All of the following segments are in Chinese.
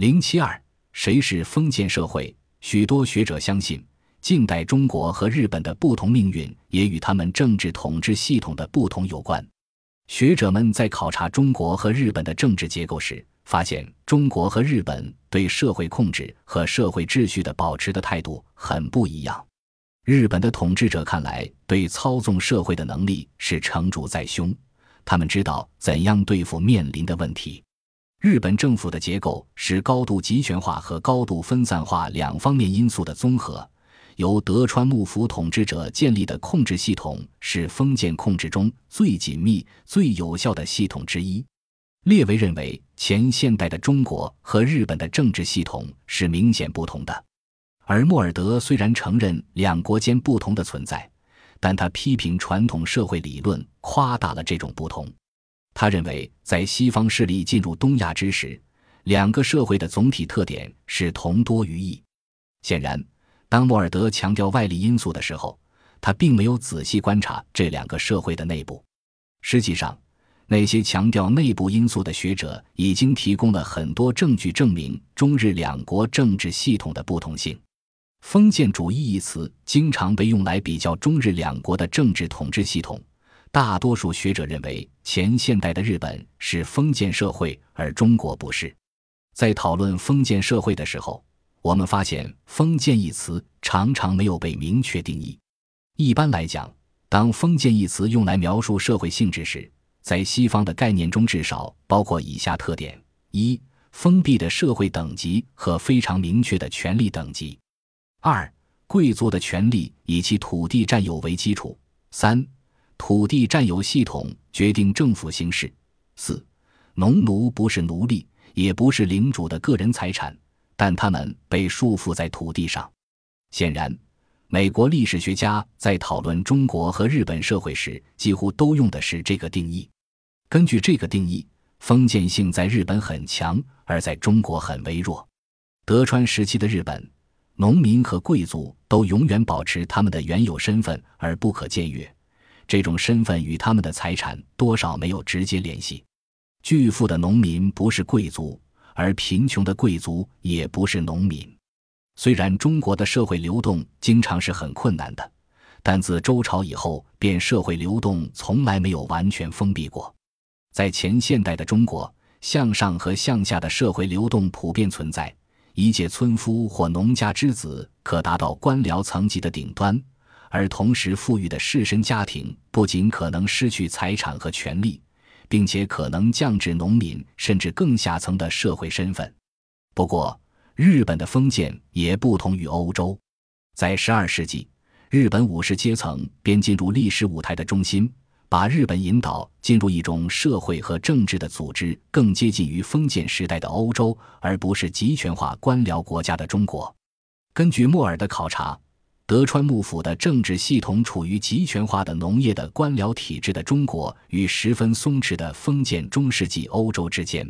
零七二，谁是封建社会？许多学者相信，近代中国和日本的不同命运也与他们政治统治系统的不同有关。学者们在考察中国和日本的政治结构时，发现中国和日本对社会控制和社会秩序的保持的态度很不一样。日本的统治者看来对操纵社会的能力是成竹在胸，他们知道怎样对付面临的问题。日本政府的结构是高度集权化和高度分散化两方面因素的综合。由德川幕府统治者建立的控制系统是封建控制中最紧密、最有效的系统之一。列维认为，前现代的中国和日本的政治系统是明显不同的。而莫尔德虽然承认两国间不同的存在，但他批评传统社会理论夸大了这种不同。他认为，在西方势力进入东亚之时，两个社会的总体特点是同多于异。显然，当莫尔德强调外力因素的时候，他并没有仔细观察这两个社会的内部。实际上，那些强调内部因素的学者已经提供了很多证据，证明中日两国政治系统的不同性。封建主义一词经常被用来比较中日两国的政治统治系统。大多数学者认为，前现代的日本是封建社会，而中国不是。在讨论封建社会的时候，我们发现“封建”一词常常没有被明确定义。一般来讲，当“封建”一词用来描述社会性质时，在西方的概念中至少包括以下特点：一、封闭的社会等级和非常明确的权力等级。二、贵族的权利以其土地占有为基础；三、土地占有系统决定政府形式；四、农奴不是奴隶，也不是领主的个人财产，但他们被束缚在土地上。显然，美国历史学家在讨论中国和日本社会时，几乎都用的是这个定义。根据这个定义，封建性在日本很强，而在中国很微弱。德川时期的日本。农民和贵族都永远保持他们的原有身份而不可僭越，这种身份与他们的财产多少没有直接联系。巨富的农民不是贵族，而贫穷的贵族也不是农民。虽然中国的社会流动经常是很困难的，但自周朝以后，便社会流动从来没有完全封闭过。在前现代的中国，向上和向下的社会流动普遍存在。一介村夫或农家之子可达到官僚层级的顶端，而同时富裕的士绅家庭不仅可能失去财产和权利，并且可能降至农民甚至更下层的社会身份。不过，日本的封建也不同于欧洲。在十二世纪，日本武士阶层便进入历史舞台的中心。把日本引导进入一种社会和政治的组织，更接近于封建时代的欧洲，而不是集权化官僚国家的中国。根据莫尔的考察，德川幕府的政治系统处于集权化的农业的官僚体制的中国与十分松弛的封建中世纪欧洲之间。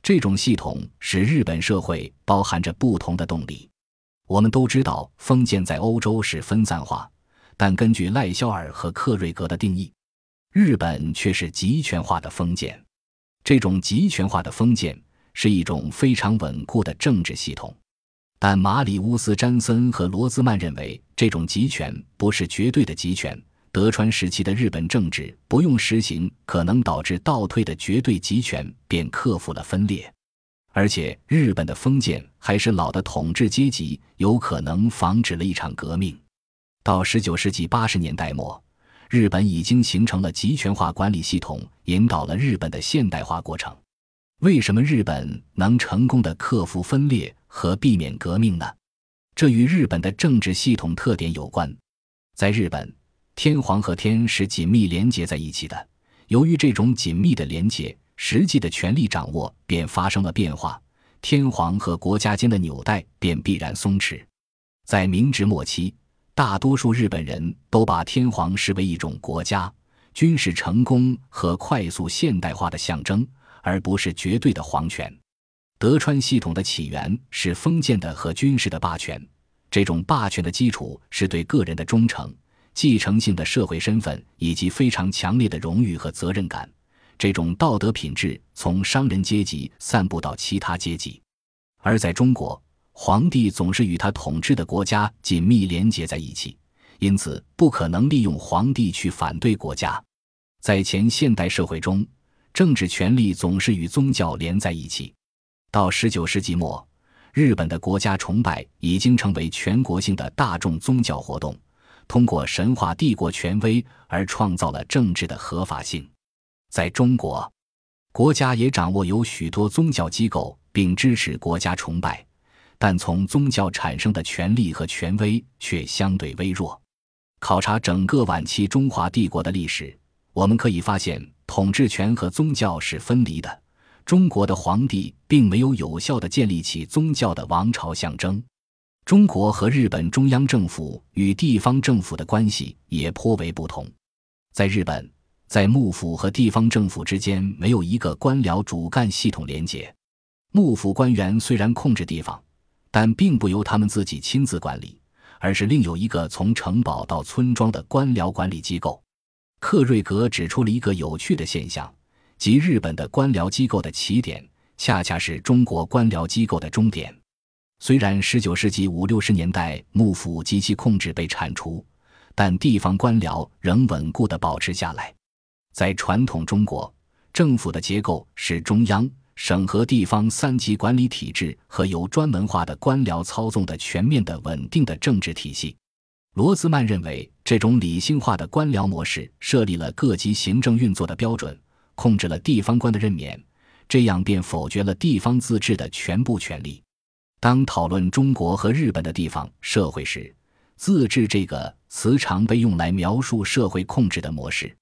这种系统使日本社会包含着不同的动力。我们都知道，封建在欧洲是分散化，但根据赖肖尔和克瑞格的定义。日本却是集权化的封建，这种集权化的封建是一种非常稳固的政治系统，但马里乌斯·詹森和罗兹曼认为这种集权不是绝对的集权。德川时期的日本政治不用实行可能导致倒退的绝对集权，便克服了分裂，而且日本的封建还是老的统治阶级，有可能防止了一场革命。到十九世纪八十年代末。日本已经形成了集权化管理系统，引导了日本的现代化过程。为什么日本能成功的克服分裂和避免革命呢？这与日本的政治系统特点有关。在日本，天皇和天是紧密连接在一起的。由于这种紧密的连接，实际的权力掌握便发生了变化，天皇和国家间的纽带便必然松弛。在明治末期。大多数日本人都把天皇视为一种国家军事成功和快速现代化的象征，而不是绝对的皇权。德川系统的起源是封建的和军事的霸权，这种霸权的基础是对个人的忠诚、继承性的社会身份以及非常强烈的荣誉和责任感。这种道德品质从商人阶级散布到其他阶级。而在中国，皇帝总是与他统治的国家紧密连结在一起，因此不可能利用皇帝去反对国家。在前现代社会中，政治权力总是与宗教连在一起。到十九世纪末，日本的国家崇拜已经成为全国性的大众宗教活动，通过神话帝国权威而创造了政治的合法性。在中国，国家也掌握有许多宗教机构，并支持国家崇拜，但从宗教产生的权力和权威却相对微弱。考察整个晚期中华帝国的历史，我们可以发现，统治权和宗教是分离的。中国的皇帝并没有有效地建立起宗教的王朝象征。中国和日本中央政府与地方政府的关系也颇为不同。在日本，在幕府和地方政府之间没有一个官僚主干系统连结。幕府官员虽然控制地方，但并不由他们自己亲自管理，而是另有一个从城堡到村庄的官僚管理机构。克瑞格指出了一个有趣的现象。即日本的官僚机构的起点，恰恰是中国官僚机构的终点。虽然十九世纪五六十年代幕府及其控制被铲除，但地方官僚仍稳固地保持下来。在传统中国，政府的结构是中央、省和地方三级管理体制和由专门化的官僚操纵的全面的稳定的政治体系。罗兹曼认为，这种理性化的官僚模式设立了各级行政运作的标准。控制了地方官的任免，这样便否决了地方自治的全部权利。当讨论中国和日本的地方社会时，“自治”这个词常被用来描述社会控制的模式。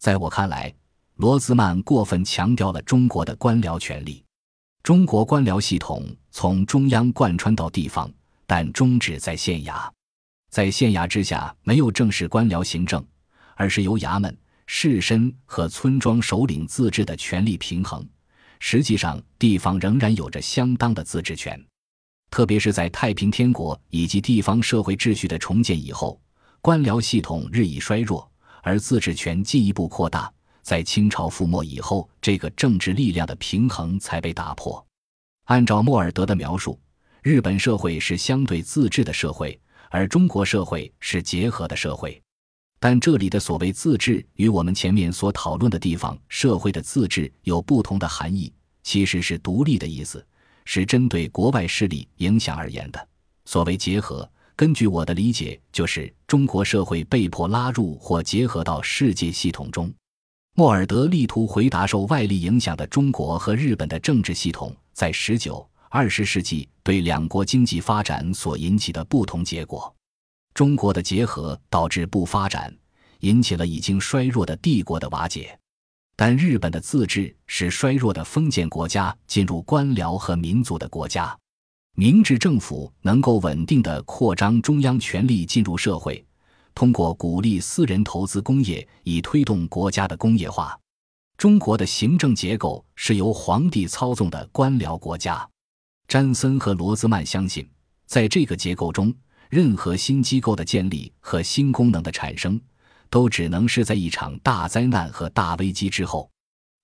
在我看来，罗兹曼过分强调了中国的官僚权力。中国官僚系统从中央贯穿到地方，但终止在县衙。在县衙之下，没有正式官僚行政，而是由衙门。士绅和村庄首领自治的权力平衡，实际上地方仍然有着相当的自治权。特别是在太平天国以及地方社会秩序的重建以后，官僚系统日益衰弱，而自治权进一步扩大。在清朝覆没以后，这个政治力量的平衡才被打破。按照莫尔德的描述，日本社会是相对自治的社会，而中国社会是结合的社会。但这里的所谓自治与我们前面所讨论的地方社会的自治有不同的含义，其实是独立的意思，是针对国外势力影响而言的。所谓结合，根据我的理解，就是中国社会被迫拉入或结合到世界系统中。莫尔德力图回答受外力影响的中国和日本的政治系统在十九、二十世纪对两国经济发展所引起的不同结果。中国的结合导致不发展，引起了已经衰弱的帝国的瓦解；但日本的自治使衰弱的封建国家进入官僚和民族的国家。明治政府能够稳定的扩张中央权力进入社会，通过鼓励私人投资工业以推动国家的工业化。中国的行政结构是由皇帝操纵的官僚国家。詹森和罗兹曼相信，在这个结构中。任何新机构的建立和新功能的产生，都只能是在一场大灾难和大危机之后。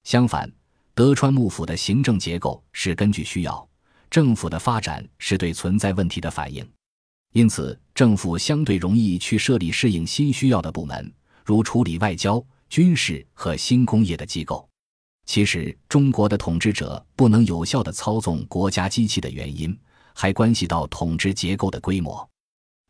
相反，德川幕府的行政结构是根据需要，政府的发展是对存在问题的反应，因此政府相对容易去设立适应新需要的部门，如处理外交、军事和新工业的机构。其实，中国的统治者不能有效地操纵国家机器的原因，还关系到统治结构的规模。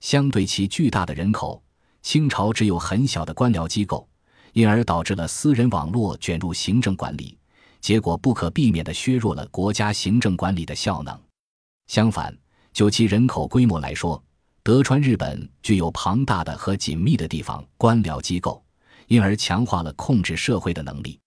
相对其巨大的人口，清朝只有很小的官僚机构，因而导致了私人网络卷入行政管理，结果不可避免地削弱了国家行政管理的效能。相反，就其人口规模来说，德川日本具有庞大的和紧密的地方官僚机构，因而强化了控制社会的能力。